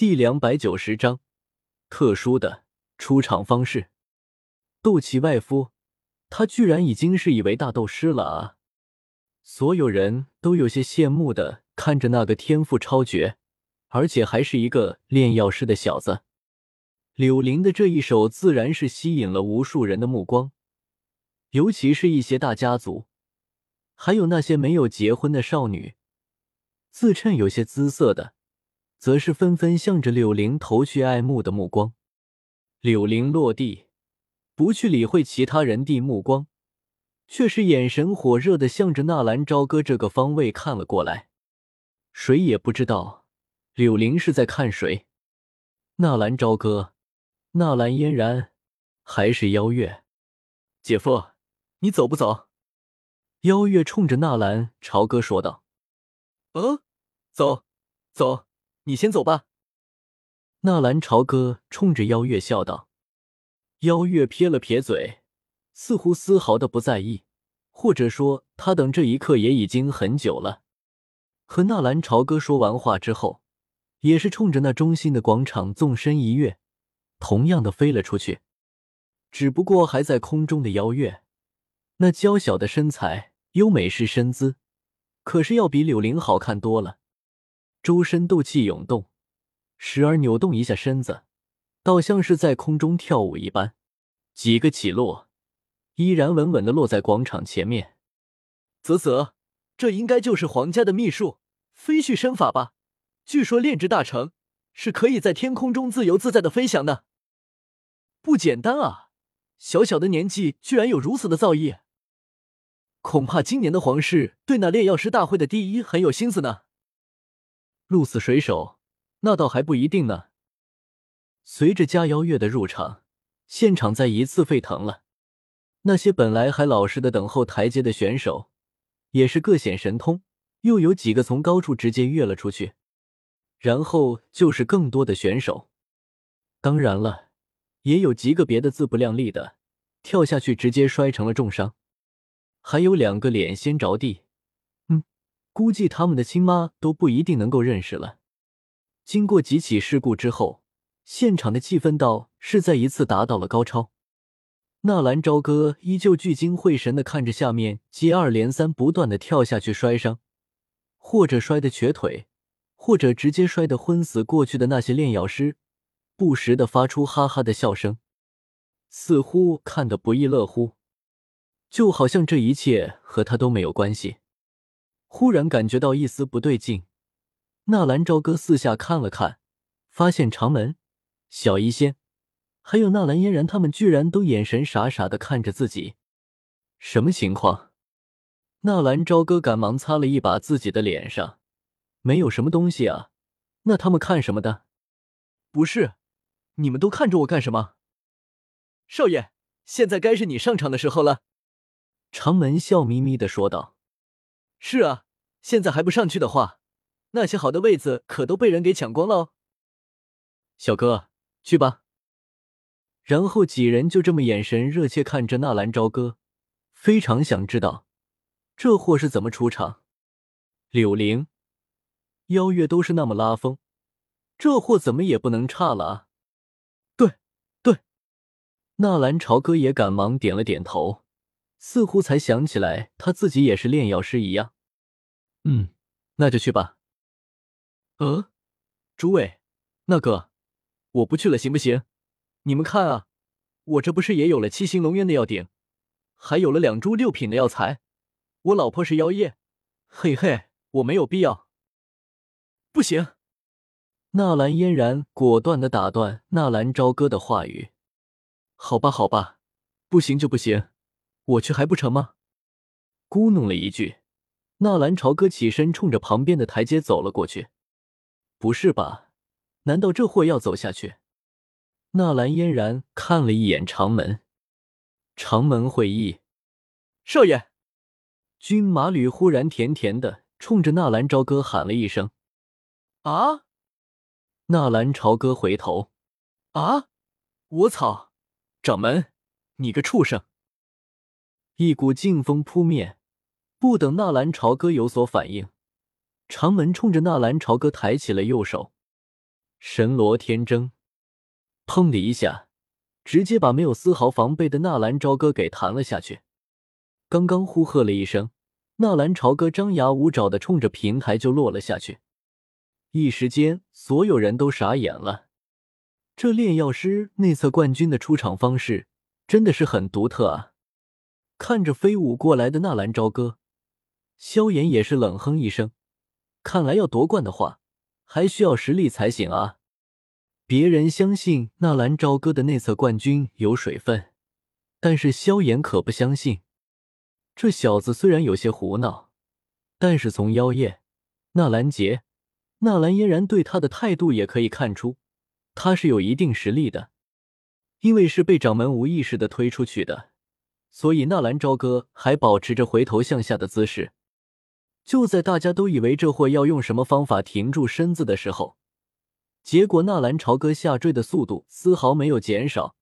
第两百九十章，特殊的出场方式。斗气外敷，他居然已经是一位大斗师了啊！所有人都有些羡慕的看着那个天赋超绝，而且还是一个炼药师的小子。柳林的这一手自然是吸引了无数人的目光，尤其是一些大家族，还有那些没有结婚的少女，自称有些姿色的。则是纷纷向着柳玲投去爱慕的目光。柳玲落地，不去理会其他人的目光，却是眼神火热的向着纳兰朝歌这个方位看了过来。谁也不知道柳玲是在看谁。纳兰朝歌、纳兰嫣然，还是邀月？姐夫，你走不走？邀月冲着纳兰朝歌说道：“嗯，走，走。”你先走吧。纳兰朝歌冲着邀月笑道。邀月撇了撇嘴，似乎丝毫的不在意，或者说他等这一刻也已经很久了。和纳兰朝歌说完话之后，也是冲着那中心的广场纵身一跃，同样的飞了出去。只不过还在空中的邀月，那娇小的身材、优美是身姿，可是要比柳玲好看多了。周身斗气涌动，时而扭动一下身子，倒像是在空中跳舞一般。几个起落，依然稳稳的落在广场前面。啧啧，这应该就是皇家的秘术飞絮身法吧？据说炼制大成，是可以在天空中自由自在的飞翔的。不简单啊！小小的年纪，居然有如此的造诣。恐怕今年的皇室对那炼药师大会的第一很有心思呢。鹿死谁手，那倒还不一定呢。随着佳邀月的入场，现场再一次沸腾了。那些本来还老实的等候台阶的选手，也是各显神通，又有几个从高处直接跃了出去。然后就是更多的选手，当然了，也有极个别的自不量力的跳下去直接摔成了重伤，还有两个脸先着地。估计他们的亲妈都不一定能够认识了。经过几起事故之后，现场的气氛倒是再一次达到了高超。纳兰朝歌依旧聚精会神的看着下面接二连三不断的跳下去摔伤，或者摔得瘸腿，或者直接摔得昏死过去的那些炼药师，不时的发出哈哈的笑声，似乎看得不亦乐乎，就好像这一切和他都没有关系。忽然感觉到一丝不对劲，纳兰朝歌四下看了看，发现长门、小医仙，还有纳兰嫣然他们居然都眼神傻傻的看着自己，什么情况？纳兰朝歌赶忙擦了一把自己的脸上，没有什么东西啊，那他们看什么的？不是，你们都看着我干什么？少爷，现在该是你上场的时候了。长门笑眯眯的说道。是啊，现在还不上去的话，那些好的位子可都被人给抢光了哦。小哥，去吧。然后几人就这么眼神热切看着纳兰朝歌，非常想知道这货是怎么出场。柳灵、邀月都是那么拉风，这货怎么也不能差了啊！对，对。纳兰朝歌也赶忙点了点头。似乎才想起来，他自己也是炼药师一样。嗯，那就去吧。呃，诸位，那个，我不去了，行不行？你们看啊，我这不是也有了七星龙渊的药鼎，还有了两株六品的药材。我老婆是妖夜，嘿嘿，我没有必要。不行！纳兰嫣然果断的打断纳兰朝歌的话语。好吧，好吧，不行就不行。我去还不成吗？咕哝了一句，纳兰朝歌起身，冲着旁边的台阶走了过去。不是吧？难道这货要走下去？纳兰嫣然看了一眼长门，长门会议，少爷，军马吕忽然甜甜的冲着纳兰朝歌喊了一声：“啊！”纳兰朝歌回头：“啊！我操！掌门，你个畜生！”一股劲风扑面，不等纳兰朝歌有所反应，长门冲着纳兰朝歌抬起了右手，神罗天征，砰的一下，直接把没有丝毫防备的纳兰朝歌给弹了下去。刚刚呼喝了一声，纳兰朝歌张牙舞爪的冲着平台就落了下去。一时间，所有人都傻眼了。这炼药师内测冠军的出场方式真的是很独特啊！看着飞舞过来的纳兰朝歌，萧炎也是冷哼一声。看来要夺冠的话，还需要实力才行啊！别人相信纳兰朝歌的内测冠军有水分，但是萧炎可不相信。这小子虽然有些胡闹，但是从妖夜、纳兰杰、纳兰嫣然对他的态度也可以看出。他是有一定实力的，因为是被掌门无意识的推出去的，所以纳兰朝歌还保持着回头向下的姿势。就在大家都以为这货要用什么方法停住身子的时候，结果纳兰朝歌下坠的速度丝毫没有减少，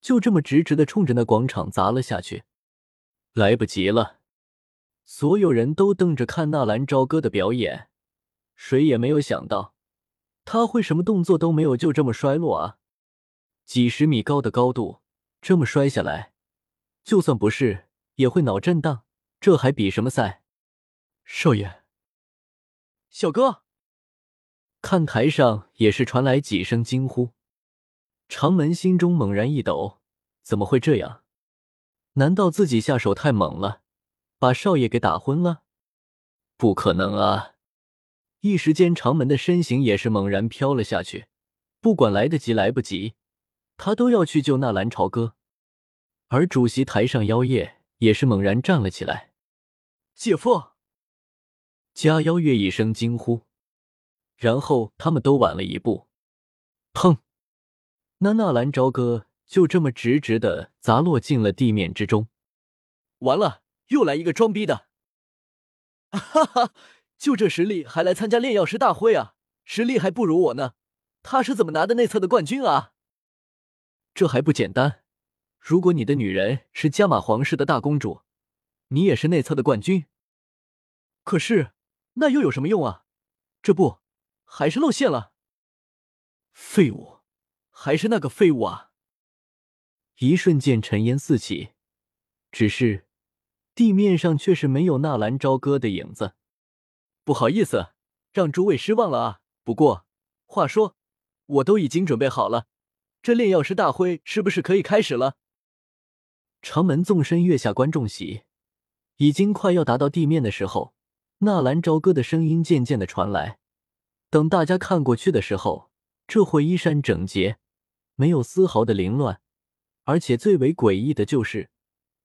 就这么直直的冲着那广场砸了下去。来不及了，所有人都瞪着看纳兰朝歌的表演，谁也没有想到。他会什么动作都没有，就这么摔落啊！几十米高的高度，这么摔下来，就算不是也会脑震荡。这还比什么赛？少爷，小哥，看台上也是传来几声惊呼。长门心中猛然一抖，怎么会这样？难道自己下手太猛了，把少爷给打昏了？不可能啊！一时间，长门的身形也是猛然飘了下去。不管来得及来不及，他都要去救纳兰朝歌。而主席台上，妖夜也是猛然站了起来。姐夫，加妖月一声惊呼，然后他们都晚了一步。砰！那纳兰朝歌就这么直直的砸落进了地面之中。完了，又来一个装逼的！哈哈。就这实力还来参加炼药师大会啊？实力还不如我呢。他是怎么拿的内测的冠军啊？这还不简单？如果你的女人是加玛皇室的大公主，你也是内测的冠军。可是那又有什么用啊？这不还是露馅了？废物，还是那个废物啊！一瞬间尘烟四起，只是地面上却是没有纳兰朝歌的影子。不好意思，让诸位失望了啊！不过话说，我都已经准备好了，这炼药师大会是不是可以开始了？长门纵身跃下观众席，已经快要达到地面的时候，纳兰朝歌的声音渐渐的传来。等大家看过去的时候，这会衣衫整洁，没有丝毫的凌乱，而且最为诡异的就是，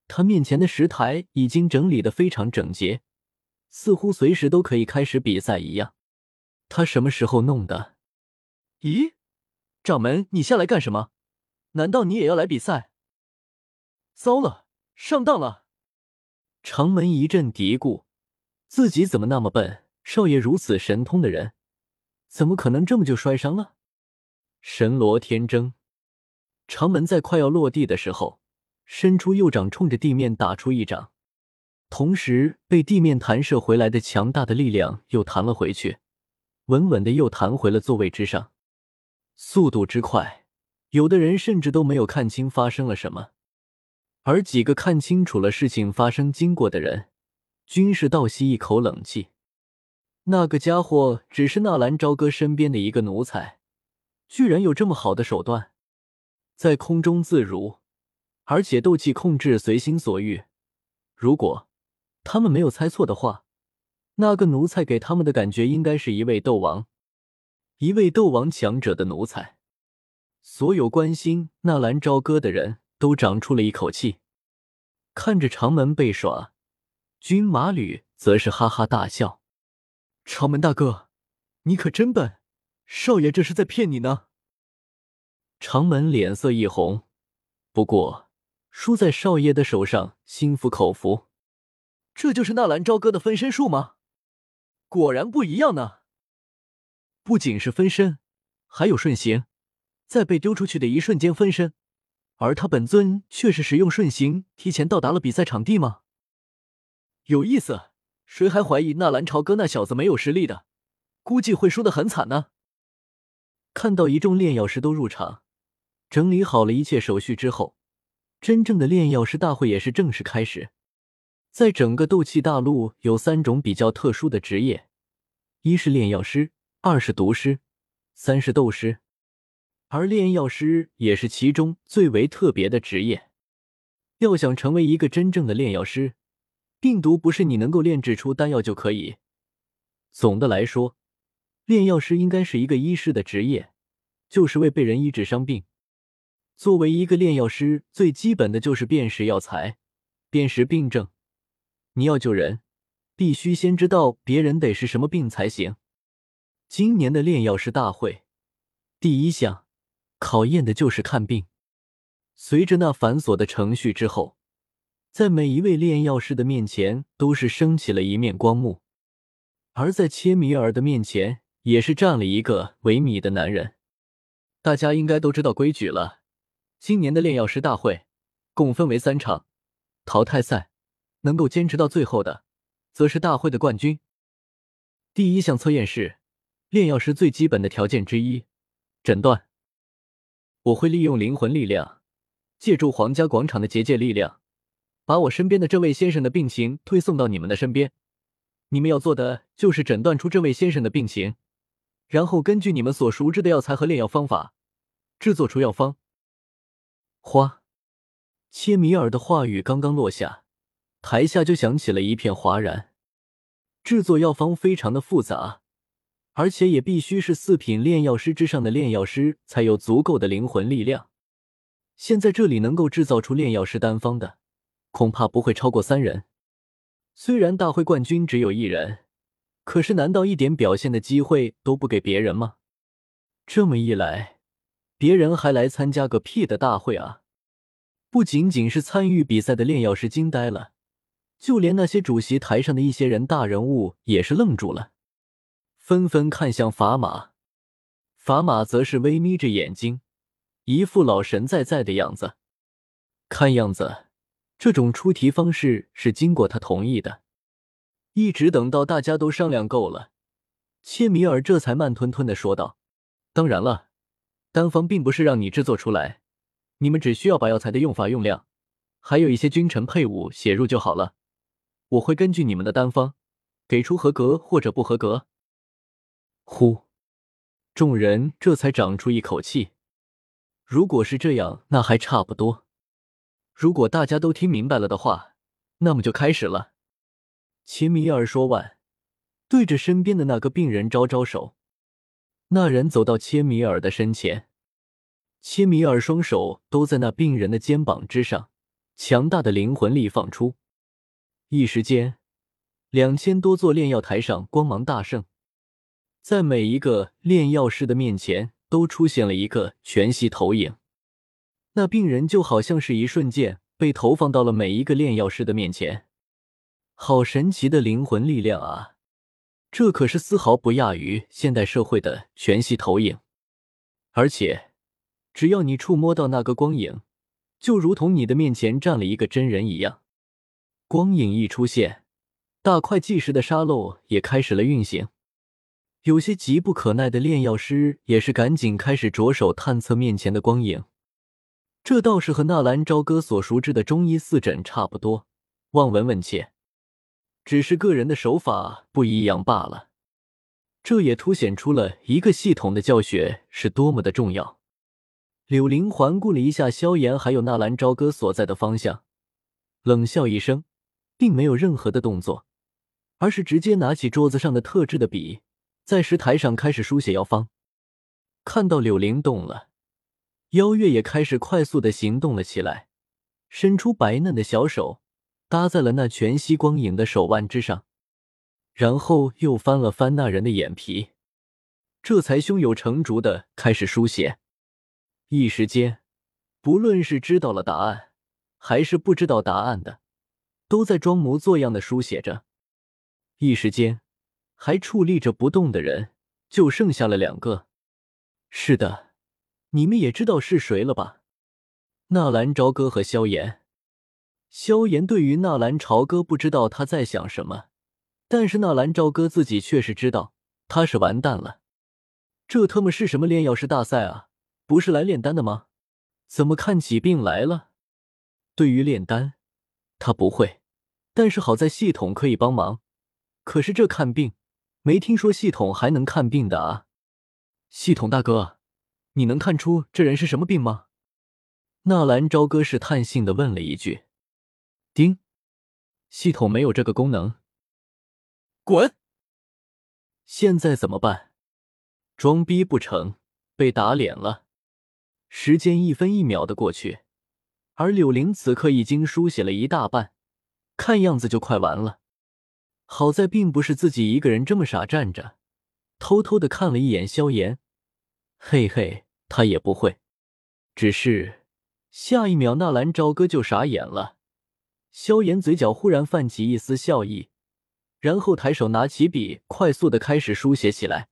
他面前的石台已经整理的非常整洁。似乎随时都可以开始比赛一样，他什么时候弄的？咦，掌门，你下来干什么？难道你也要来比赛？糟了，上当了！长门一阵嘀咕，自己怎么那么笨？少爷如此神通的人，怎么可能这么就摔伤了？神罗天征，长门在快要落地的时候，伸出右掌，冲着地面打出一掌。同时，被地面弹射回来的强大的力量又弹了回去，稳稳的又弹回了座位之上。速度之快，有的人甚至都没有看清发生了什么，而几个看清楚了事情发生经过的人，均是倒吸一口冷气。那个家伙只是纳兰朝歌身边的一个奴才，居然有这么好的手段，在空中自如，而且斗气控制随心所欲。如果他们没有猜错的话，那个奴才给他们的感觉应该是一位斗王，一位斗王强者的奴才。所有关心纳兰朝歌的人都长出了一口气，看着长门被耍，军马吕则是哈哈大笑：“长门大哥，你可真笨，少爷这是在骗你呢。”长门脸色一红，不过输在少爷的手上，心服口服。这就是纳兰朝歌的分身术吗？果然不一样呢。不仅是分身，还有瞬形，在被丢出去的一瞬间分身。而他本尊却是使用瞬行提前到达了比赛场地吗？有意思，谁还怀疑纳兰朝歌那小子没有实力的？估计会输得很惨呢。看到一众炼药师都入场，整理好了一切手续之后，真正的炼药师大会也是正式开始。在整个斗气大陆，有三种比较特殊的职业：一是炼药师，二是毒师，三是斗师。而炼药师也是其中最为特别的职业。要想成为一个真正的炼药师，病毒不是你能够炼制出丹药就可以。总的来说，炼药师应该是一个医师的职业，就是为被人医治伤病。作为一个炼药师，最基本的就是辨识药材、辨识病症。你要救人，必须先知道别人得是什么病才行。今年的炼药师大会，第一项考验的就是看病。随着那繁琐的程序之后，在每一位炼药师的面前都是升起了一面光幕，而在切米尔的面前也是站了一个维米的男人。大家应该都知道规矩了。今年的炼药师大会共分为三场淘汰赛，能够坚持到最后的，则是大会的冠军。第一项测验是炼药师最基本的条件之一——诊断。我会利用灵魂力量，借助皇家广场的结界力量，把我身边的这位先生的病情推送到你们的身边。你们要做的就是诊断出这位先生的病情，然后根据你们所熟知的药材和炼药方法，制作出药方。花，切米尔的话语刚刚落下，台下就响起了一片哗然。制作药方非常的复杂，而且也必须是四品炼药师之上的炼药师才有足够的灵魂力量。现在这里能够制造出炼药师丹方的，恐怕不会超过三人。虽然大会冠军只有一人，可是难道一点表现的机会都不给别人吗？这么一来。别人还来参加个屁的大会啊！不仅仅是参与比赛的炼药师惊呆了，就连那些主席台上的一些人大人物也是愣住了，纷纷看向法马。法马则是微眯着眼睛，一副老神在在的样子。看样子，这种出题方式是经过他同意的。一直等到大家都商量够了，切米尔这才慢吞吞的说道：“当然了。”丹方并不是让你制作出来，你们只需要把药材的用法、用量，还有一些君臣配伍写入就好了。我会根据你们的丹方，给出合格或者不合格。呼，众人这才长出一口气。如果是这样，那还差不多。如果大家都听明白了的话，那么就开始了。切米尔说完，对着身边的那个病人招招手。那人走到切米尔的身前，切米尔双手都在那病人的肩膀之上，强大的灵魂力放出，一时间，两千多座炼药台上光芒大盛，在每一个炼药师的面前都出现了一个全息投影，那病人就好像是一瞬间被投放到了每一个炼药师的面前，好神奇的灵魂力量啊！这可是丝毫不亚于现代社会的全息投影，而且只要你触摸到那个光影，就如同你的面前站了一个真人一样。光影一出现，大块计时的沙漏也开始了运行。有些急不可耐的炼药师也是赶紧开始着手探测面前的光影。这倒是和纳兰朝歌所熟知的中医四诊差不多，望闻问切。只是个人的手法不一样罢了，这也凸显出了一个系统的教学是多么的重要。柳林环顾了一下萧炎还有纳兰朝歌所在的方向，冷笑一声，并没有任何的动作，而是直接拿起桌子上的特制的笔，在石台上开始书写药方。看到柳林动了，妖月也开始快速的行动了起来，伸出白嫩的小手。搭在了那全息光影的手腕之上，然后又翻了翻那人的眼皮，这才胸有成竹的开始书写。一时间，不论是知道了答案，还是不知道答案的，都在装模作样的书写着。一时间，还矗立着不动的人就剩下了两个。是的，你们也知道是谁了吧？纳兰朝歌和萧炎。萧炎对于纳兰朝歌不知道他在想什么，但是纳兰朝歌自己却是知道他是完蛋了。这他妈是什么炼药师大赛啊？不是来炼丹的吗？怎么看起病来了？对于炼丹，他不会，但是好在系统可以帮忙。可是这看病，没听说系统还能看病的啊！系统大哥，你能看出这人是什么病吗？纳兰朝歌试探性的问了一句。丁，系统没有这个功能。滚！现在怎么办？装逼不成，被打脸了。时间一分一秒的过去，而柳玲此刻已经书写了一大半，看样子就快完了。好在并不是自己一个人这么傻站着，偷偷的看了一眼萧炎，嘿嘿，他也不会。只是下一秒，纳兰朝歌就傻眼了。萧炎嘴角忽然泛起一丝笑意。然后抬手拿起笔，快速的开始书写起来。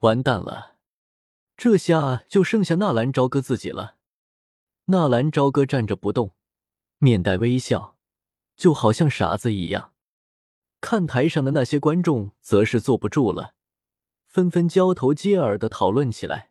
完蛋了，这下就剩下纳兰朝歌自己了。纳兰朝歌站着不动，面带微笑，就好像傻子一样。看台上的那些观众则是坐不住了，纷纷交头接耳的讨论起来。